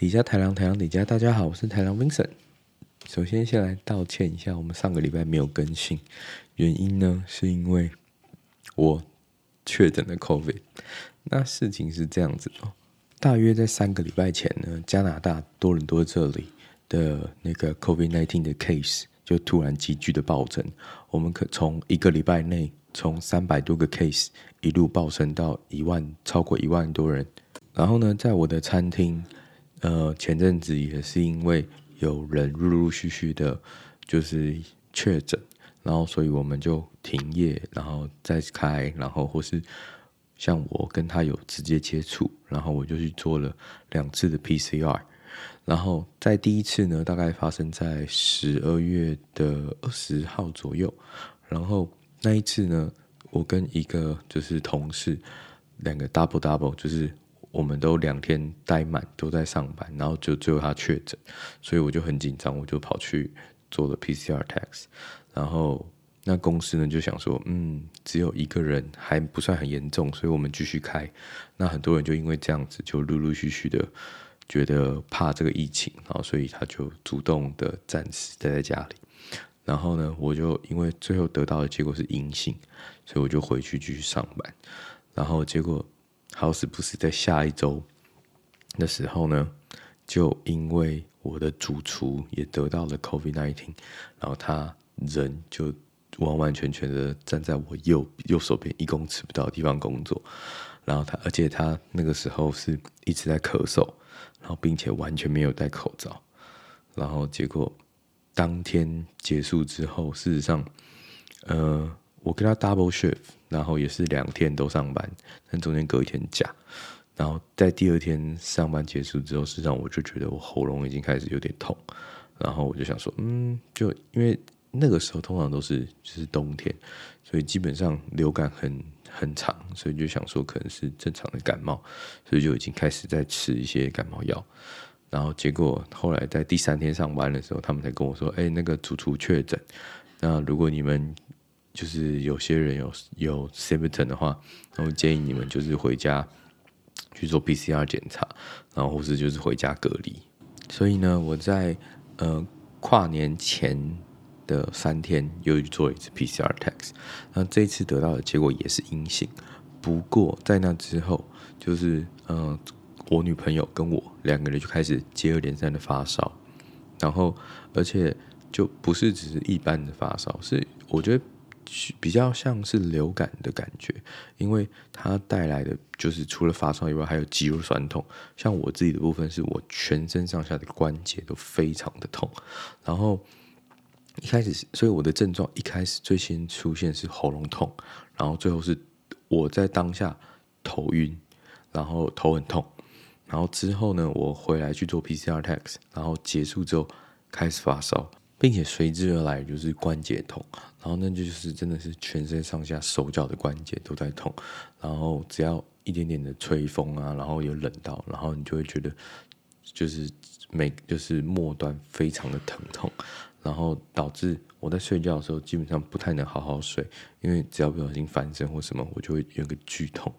底下台郎，台郎底下，大家好，我是台郎 Vincent。首先，先来道歉一下，我们上个礼拜没有更新，原因呢是因为我确诊了 COVID。那事情是这样子哦，大约在三个礼拜前呢，加拿大多伦多这里的那个 COVID-19 的 case 就突然急剧的暴增，我们可从一个礼拜内从三百多个 case 一路暴升到一万，超过一万多人。然后呢，在我的餐厅。呃，前阵子也是因为有人陆陆续续的，就是确诊，然后所以我们就停业，然后再开，然后或是像我跟他有直接接触，然后我就去做了两次的 PCR，然后在第一次呢，大概发生在十二月的二十号左右，然后那一次呢，我跟一个就是同事，两个 double double 就是。我们都两天待满，都在上班，然后就最后他确诊，所以我就很紧张，我就跑去做了 PCR test，然后那公司呢就想说，嗯，只有一个人还不算很严重，所以我们继续开。那很多人就因为这样子，就陆陆续续的觉得怕这个疫情，然后所以他就主动的暂时待在家里。然后呢，我就因为最后得到的结果是阴性，所以我就回去继续上班。然后结果。好死不死，在下一周的时候呢，就因为我的主厨也得到了 COVID-19，然后他人就完完全全的站在我右右手边一公尺不到的地方工作，然后他，而且他那个时候是一直在咳嗽，然后并且完全没有戴口罩，然后结果当天结束之后，事实上，呃。我跟他 double shift，然后也是两天都上班，但中间隔一天假。然后在第二天上班结束之后，实际上我就觉得我喉咙已经开始有点痛。然后我就想说，嗯，就因为那个时候通常都是就是冬天，所以基本上流感很很长，所以就想说可能是正常的感冒，所以就已经开始在吃一些感冒药。然后结果后来在第三天上班的时候，他们才跟我说，哎，那个主厨确诊。那如果你们就是有些人有有 symptom 的话，然后建议你们就是回家去做 PCR 检查，然后或是就是回家隔离。所以呢，我在呃跨年前的三天又去做了一次 PCR test，那这一次得到的结果也是阴性。不过在那之后，就是呃我女朋友跟我两个人就开始接二连三的发烧，然后而且就不是只是一般的发烧，是我觉得。比较像是流感的感觉，因为它带来的就是除了发烧以外，还有肌肉酸痛。像我自己的部分，是我全身上下的关节都非常的痛。然后一开始，所以我的症状一开始最先出现是喉咙痛，然后最后是我在当下头晕，然后头很痛。然后之后呢，我回来去做 PCR test，然后结束之后开始发烧。并且随之而来就是关节痛，然后那就是真的是全身上下手脚的关节都在痛，然后只要一点点的吹风啊，然后有冷到，然后你就会觉得就是每就是末端非常的疼痛，然后导致我在睡觉的时候基本上不太能好好睡，因为只要不小心翻身或什么，我就会有个剧痛，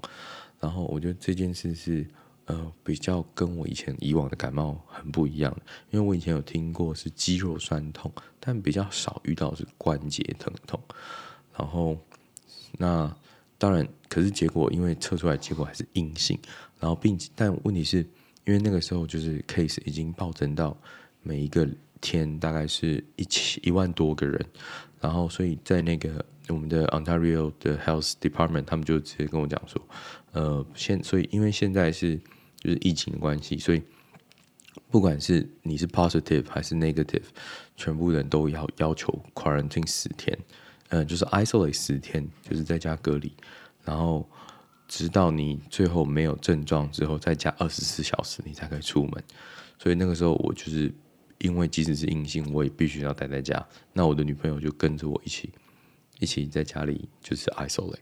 然后我觉得这件事是。呃，比较跟我以前以往的感冒很不一样，因为我以前有听过是肌肉酸痛，但比较少遇到是关节疼痛。然后，那当然，可是结果因为测出来结果还是阴性，然后并但问题是因为那个时候就是 case 已经暴增到每一个天大概是一千一万多个人，然后所以在那个我们的 Ontario 的 Health Department 他们就直接跟我讲说，呃，现所以因为现在是。就是疫情的关系，所以不管是你是 positive 还是 negative，全部人都要要求 quarantine 十天，嗯，就是 isolate 十天，就是在家隔离，然后直到你最后没有症状之后，再加二十四小时，你才可以出门。所以那个时候我就是因为即使是阴性，我也必须要待在家。那我的女朋友就跟着我一起一起在家里就是 isolate。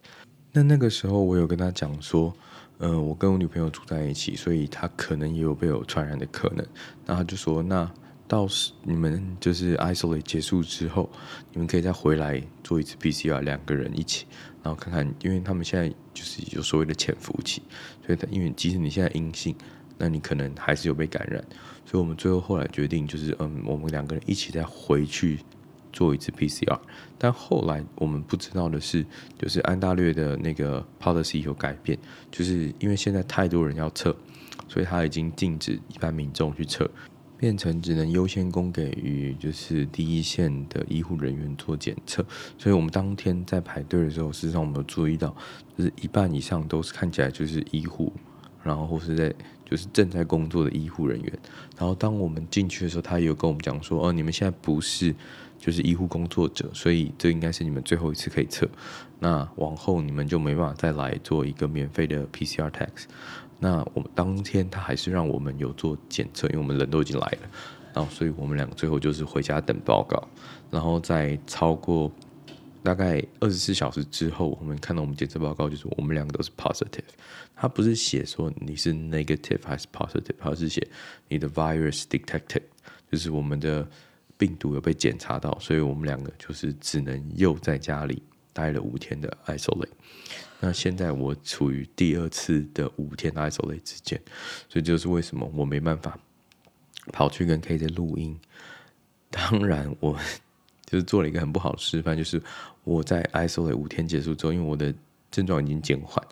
那那个时候我有跟她讲说。嗯、我跟我女朋友住在一起，所以她可能也有被我传染的可能。然后他就说：“那到时你们就是 isolate 结束之后，你们可以再回来做一次 PCR，两个人一起，然后看看，因为他们现在就是有所谓的潜伏期，所以他因为即使你现在阴性，那你可能还是有被感染。所以我们最后后来决定就是，嗯，我们两个人一起再回去做一次 PCR。但后来我们不知道的是，就是安大略的那个 policy 有改变，就是因为现在太多人要测，所以他已经禁止一般民众去测。变成只能优先供给于就是第一线的医护人员做检测，所以我们当天在排队的时候，事实上我们有注意到，就是一半以上都是看起来就是医护，然后或是在就是正在工作的医护人员。然后当我们进去的时候，他也有跟我们讲说，哦，你们现在不是就是医护工作者，所以这应该是你们最后一次可以测，那往后你们就没办法再来做一个免费的 PCR test。那我们当天他还是让我们有做检测，因为我们人都已经来了，然后所以我们两个最后就是回家等报告，然后在超过大概二十四小时之后，我们看到我们检测报告就是我们两个都是 positive，他不是写说你是 negative 还是 positive，他是写你的 virus detected，就是我们的病毒有被检查到，所以我们两个就是只能又在家里待了五天的 isolate。那现在我处于第二次的五天 isolate 之间，所以就是为什么我没办法跑去跟 KJ 录音。当然，我就是做了一个很不好的示范，就是我在 isolate 五天结束之后，因为我的症状已经减缓，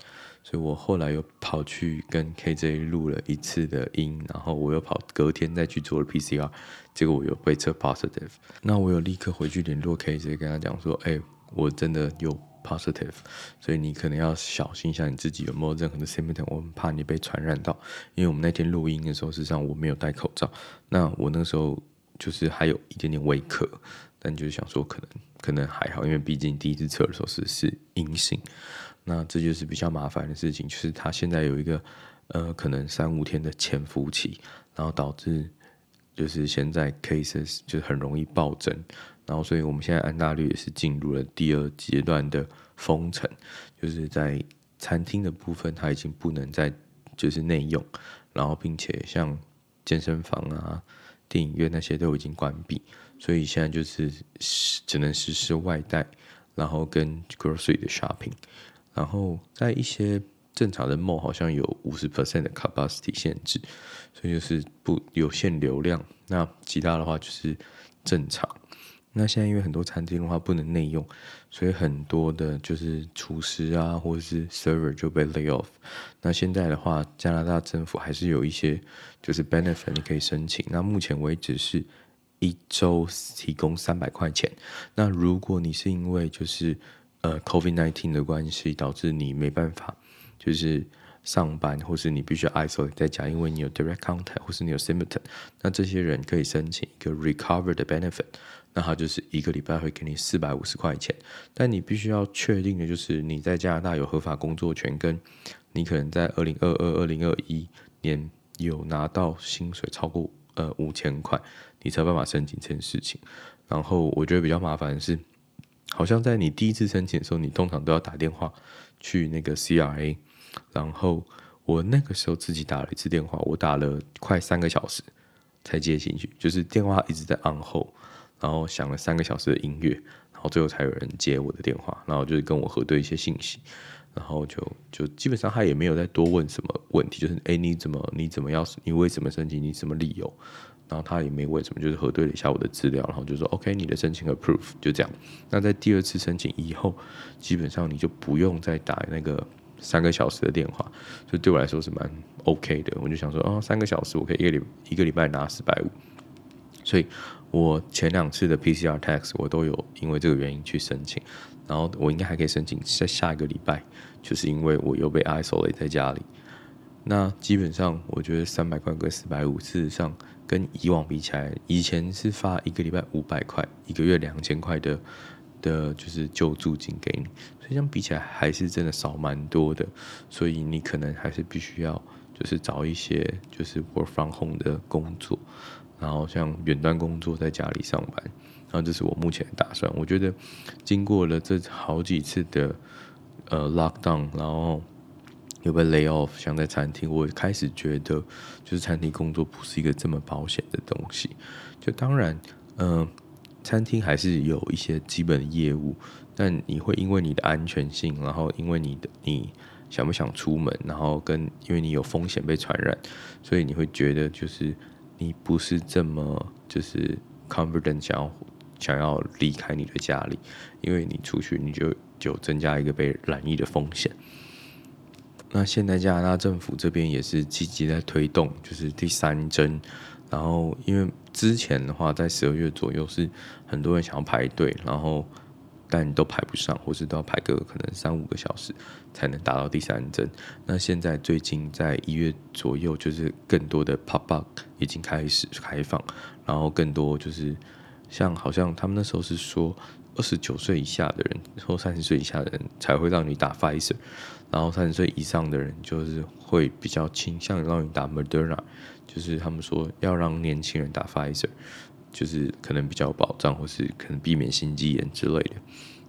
所以我后来又跑去跟 KJ 录了一次的音，然后我又跑隔天再去做了 PCR，结果我又被测 positive。那我有立刻回去联络 KJ，跟他讲说：“哎、我真的有。” positive，所以你可能要小心一下你自己有没有任何的 symptom，我很怕你被传染到。因为我们那天录音的时候，实际上我没有戴口罩，那我那时候就是还有一点点微咳，但就是想说可能可能还好，因为毕竟第一次测的时候是是阴性，那这就是比较麻烦的事情，就是他现在有一个呃可能三五天的潜伏期，然后导致就是现在 cases 就很容易暴增。然后，所以我们现在安大略也是进入了第二阶段的封城，就是在餐厅的部分，它已经不能再就是内用，然后并且像健身房啊、电影院那些都已经关闭，所以现在就是只能实施外带，然后跟 grocery 的 shopping，然后在一些正常的 mall 好像有五十 percent 的 capacity 限制，所以就是不有限流量，那其他的话就是正常。那现在因为很多餐厅的话不能内用，所以很多的就是厨师啊或者是 server 就被 lay off。那现在的话，加拿大政府还是有一些就是 benefit 你可以申请。那目前为止是一周提供三百块钱。那如果你是因为就是呃 COVID-19 的关系导致你没办法就是上班，或是你必须 isolate 在家，因为你有 direct contact 或是你有 symptom，那这些人可以申请一个 recover 的 benefit。那他就是一个礼拜会给你四百五十块钱，但你必须要确定的就是你在加拿大有合法工作权，跟你可能在二零二二、二零二一年有拿到薪水超过呃五千块，你才有办法申请这件事情。然后我觉得比较麻烦的是，好像在你第一次申请的时候，你通常都要打电话去那个 CRA，然后我那个时候自己打了一次电话，我打了快三个小时才接进去，就是电话一直在 on hold。然后响了三个小时的音乐，然后最后才有人接我的电话，然后就是跟我核对一些信息，然后就就基本上他也没有再多问什么问题，就是哎，你怎么你怎么要你为什么申请，你什么理由，然后他也没问什么，就是核对了一下我的资料，然后就说 OK，你的申请 approve 就这样。那在第二次申请以后，基本上你就不用再打那个三个小时的电话，所以对我来说是蛮 OK 的。我就想说哦，三个小时我可以一个礼一个礼拜拿四百五，所以。我前两次的 PCR tax 我都有因为这个原因去申请，然后我应该还可以申请在下一个礼拜，就是因为我又被 isolate 在家里。那基本上我觉得三百块跟四百五，事实上跟以往比起来，以前是发一个礼拜五百块，一个月两千块的的，就是救助金给你，所以这样比起来还是真的少蛮多的。所以你可能还是必须要就是找一些就是 work from home 的工作。然后像远端工作，在家里上班，然后这是我目前的打算。我觉得经过了这好几次的呃 lockdown，然后有被 lay off，像在餐厅，我开始觉得就是餐厅工作不是一个这么保险的东西。就当然，嗯、餐厅还是有一些基本的业务，但你会因为你的安全性，然后因为你的你想不想出门，然后跟因为你有风险被传染，所以你会觉得就是你不是这么就是 confident 想要想要离开你的家里，因为你出去你就就增加一个被染疫的风险。那现在加拿大政府这边也是积极在推动，就是第三针。然后因为之前的话，在十二月左右是很多人想要排队，然后但都排不上，或是都要排个可能三五个小时才能打到第三针。那现在最近在一月左右，就是更多的 pop up 已经开始开放，然后更多就是像好像他们那时候是说二十九岁以下的人或三十岁以下的人才会让你打 Pfizer。然后三十岁以上的人就是会比较倾向让你打 Moderna，就是他们说要让年轻人打 Pfizer，就是可能比较有保障，或是可能避免心肌炎之类的。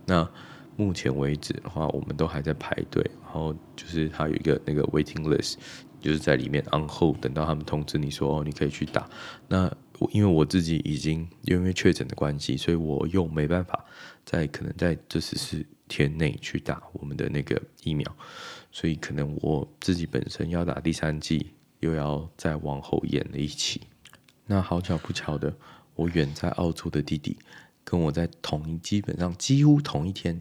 那目前为止的话，我们都还在排队，然后就是他有一个那个 waiting list，就是在里面 on hold，等到他们通知你说哦，你可以去打。那因为我自己已经因为确诊的关系，所以我又没办法在可能在这十四天内去打我们的那个疫苗，所以可能我自己本身要打第三剂，又要再往后延了一期。那好巧不巧的，我远在澳洲的弟弟跟我在同一，基本上几乎同一天，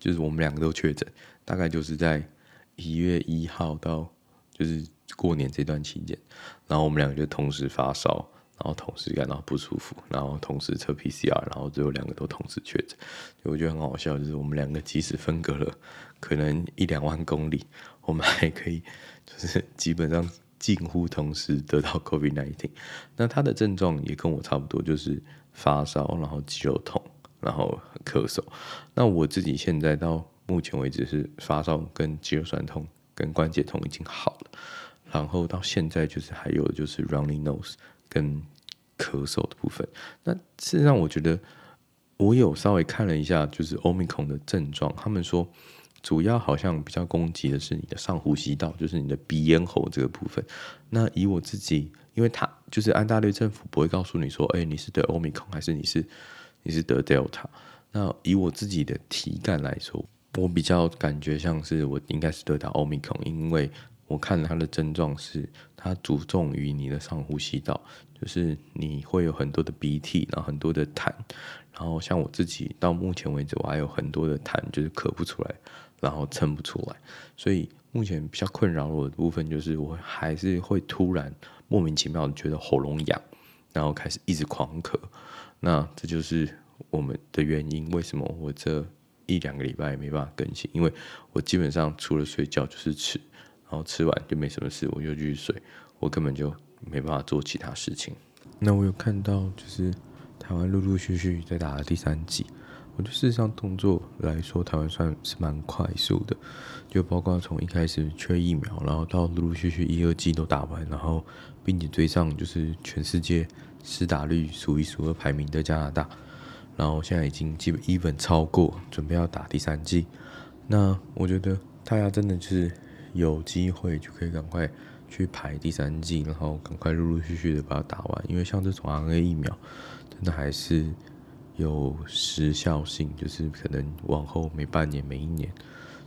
就是我们两个都确诊，大概就是在一月一号到就是过年这段期间，然后我们两个就同时发烧。然后同时感到不舒服，然后同时测 PCR，然后最后两个都同时确诊。我觉得很好笑，就是我们两个即使分隔了可能一两万公里，我们还可以就是基本上近乎同时得到 COVID-19。那他的症状也跟我差不多，就是发烧，然后肌肉痛，然后咳嗽。那我自己现在到目前为止是发烧跟肌肉酸痛跟关节痛已经好了，然后到现在就是还有就是 running nose。跟咳嗽的部分，那事实上我觉得我有稍微看了一下，就是 Omicron 的症状，他们说主要好像比较攻击的是你的上呼吸道，就是你的鼻咽喉这个部分。那以我自己，因为他就是安大略政府不会告诉你说，哎，你是得 Omicron 还是你是你是得 Delta。那以我自己的体感来说，我比较感觉像是我应该是得到 Omicron，因为。我看他的症状是，他着重于你的上呼吸道，就是你会有很多的鼻涕，然后很多的痰，然后像我自己到目前为止，我还有很多的痰，就是咳不出来，然后撑不出来，所以目前比较困扰我的部分就是，我还是会突然莫名其妙的觉得喉咙痒，然后开始一直狂咳，那这就是我们的原因，为什么我这一两个礼拜也没办法更新，因为我基本上除了睡觉就是吃。然后吃完就没什么事，我就继续睡，我根本就没办法做其他事情。那我有看到，就是台湾陆陆续续在打第三剂，我觉得事实上动作来说，台湾算是蛮快速的，就包括从一开始缺疫苗，然后到陆陆续续一二剂都打完，然后并且追上就是全世界施打率数一数二排名的加拿大，然后现在已经基本 even 超过，准备要打第三剂。那我觉得大家真的就是。有机会就可以赶快去排第三季，然后赶快陆陆续续的把它打完。因为像这种 RNA 疫苗，真的还是有时效性，就是可能往后每半年、每一年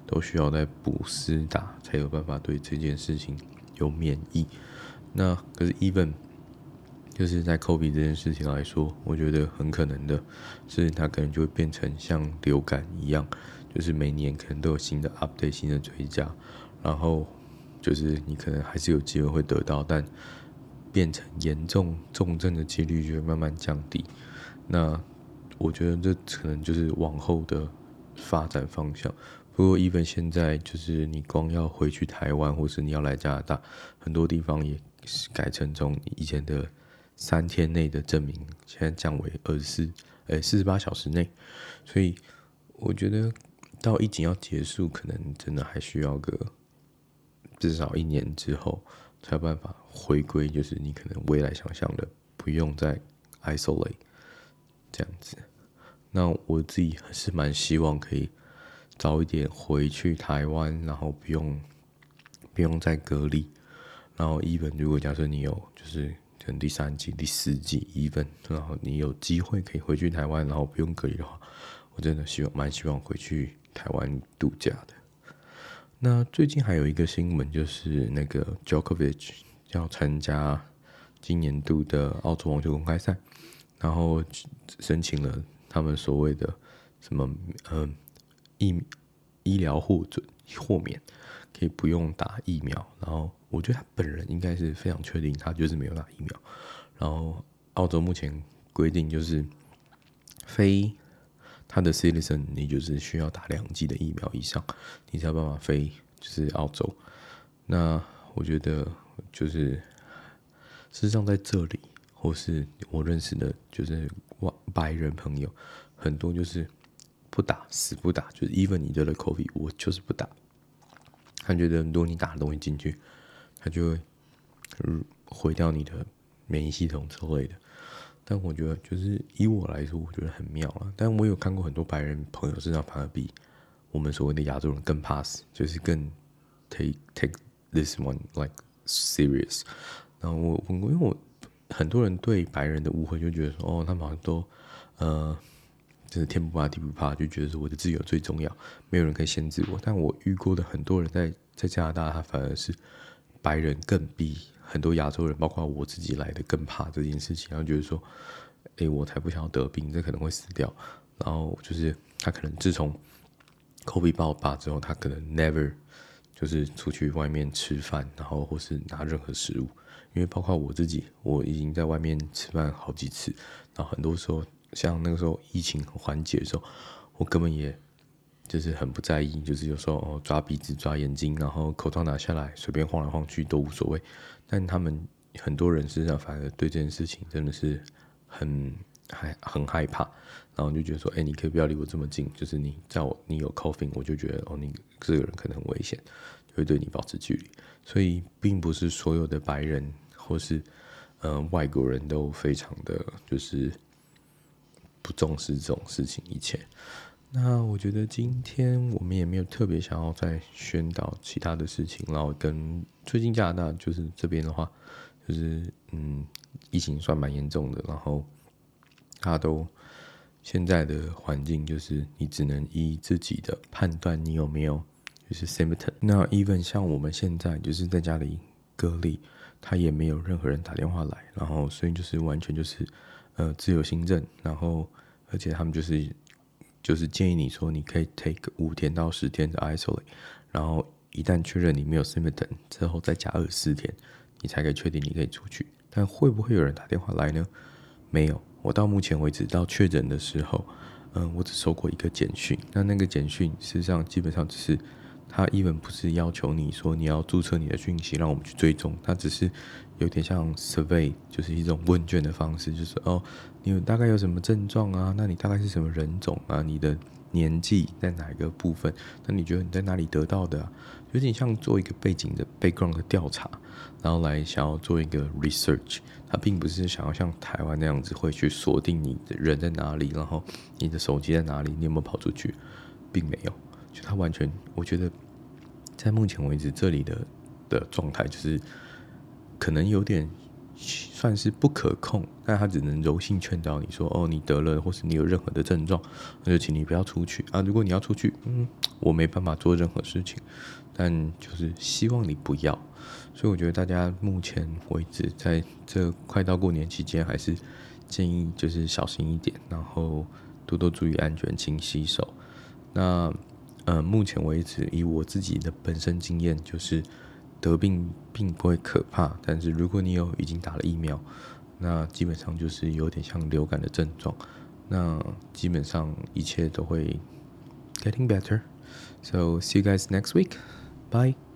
都需要再补施打，才有办法对这件事情有免疫。那可是 even 就是在抠鼻这件事情来说，我觉得很可能的是，它可能就会变成像流感一样，就是每年可能都有新的 update、新的追加。然后就是你可能还是有机会会得到，但变成严重重症的几率就会慢慢降低。那我觉得这可能就是往后的发展方向。不过，even 现在就是你光要回去台湾，或是你要来加拿大，很多地方也是改成从以前的三天内的证明，现在降为二十四，哎，四十八小时内。所以我觉得到疫情要结束，可能真的还需要个。至少一年之后才有办法回归，就是你可能未来想象的不用再 isolate 这样子。那我自己还是蛮希望可以早一点回去台湾，然后不用不用再隔离。然后 even 如果假设你有就是可能第三季、第四季 even，然后你有机会可以回去台湾，然后不用隔离的话，我真的希望蛮希望回去台湾度假的。那最近还有一个新闻，就是那个 Djokovic 要参加今年度的澳洲网球公开赛，然后申请了他们所谓的什么呃医医疗获准豁免，可以不用打疫苗。然后我觉得他本人应该是非常确定，他就是没有打疫苗。然后澳洲目前规定就是非。他的 citizen，你就是需要打两剂的疫苗以上，你才有办法飞，就是澳洲。那我觉得就是，事实上在这里，或是我认识的，就是外白人朋友，很多就是不打，死不打，就是 even 你得了 COVID，我就是不打。他觉得如果你打的东西进去，他就会毁掉你的免疫系统之类的。但我觉得，就是以我来说，我觉得很妙啊。但我有看过很多白人朋友身上反而比我们所谓的亚洲人更怕死，就是更 take take this one like serious。然后我我因为我很多人对白人的误会，就觉得说哦，他们好像都呃，就是天不怕地不怕，就觉得说我的自由最重要，没有人可以限制我。但我遇过的很多人在在加拿大，他反而是白人更比。很多亚洲人，包括我自己来的，更怕这件事情，然后觉得说，哎、我才不想要得病，这可能会死掉。然后就是他可能自从 COVID 爆发之后，他可能 never 就是出去外面吃饭，然后或是拿任何食物，因为包括我自己，我已经在外面吃饭好几次，然后很多时候像那个时候疫情缓解的时候，我根本也。就是很不在意，就是有时候哦抓鼻子抓眼睛，然后口罩拿下来随便晃来晃去都无所谓。但他们很多人身上反而对这件事情真的是很害很害怕，然后就觉得说，哎，你可以不要离我这么近，就是你在我你有 coughing，我就觉得哦你这个人可能很危险，就会对你保持距离。所以并不是所有的白人或是嗯、呃、外国人都非常的就是不重视这种事情，以前。那我觉得今天我们也没有特别想要再宣导其他的事情，然后跟最近加拿大就是这边的话，就是嗯，疫情算蛮严重的，然后他都现在的环境就是你只能依自己的判断，你有没有就是 symptom。那 even 像我们现在就是在家里隔离，他也没有任何人打电话来，然后所以就是完全就是呃自由行政，然后而且他们就是。就是建议你说，你可以 take 五天到十天的 isolate，然后一旦确认你没有 symptom 之后，再加二十四天，你才可以确定你可以出去。但会不会有人打电话来呢？没有，我到目前为止到确诊的时候，嗯，我只收过一个简讯。那那个简讯事实上基本上只是。他 even 不是要求你说你要注册你的讯息，让我们去追踪，他只是有点像 survey，就是一种问卷的方式，就是哦，你有大概有什么症状啊？那你大概是什么人种啊？你的年纪在哪一个部分？那你觉得你在哪里得到的？有点像做一个背景的 background 的调查，然后来想要做一个 research。他并不是想要像台湾那样子会去锁定你的人在哪里，然后你的手机在哪里，你有没有跑出去，并没有。他完全，我觉得，在目前为止，这里的的状态就是，可能有点算是不可控，但他只能柔性劝导你说，哦，你得了，或是你有任何的症状，那就请你不要出去啊。如果你要出去，嗯，我没办法做任何事情，但就是希望你不要。所以我觉得大家目前为止，在这快到过年期间，还是建议就是小心一点，然后多多注意安全，勤洗手。那。呃，目前为止，以我自己的本身经验，就是得病并不会可怕，但是如果你有已经打了疫苗，那基本上就是有点像流感的症状，那基本上一切都会 getting better。So see you guys next week. Bye.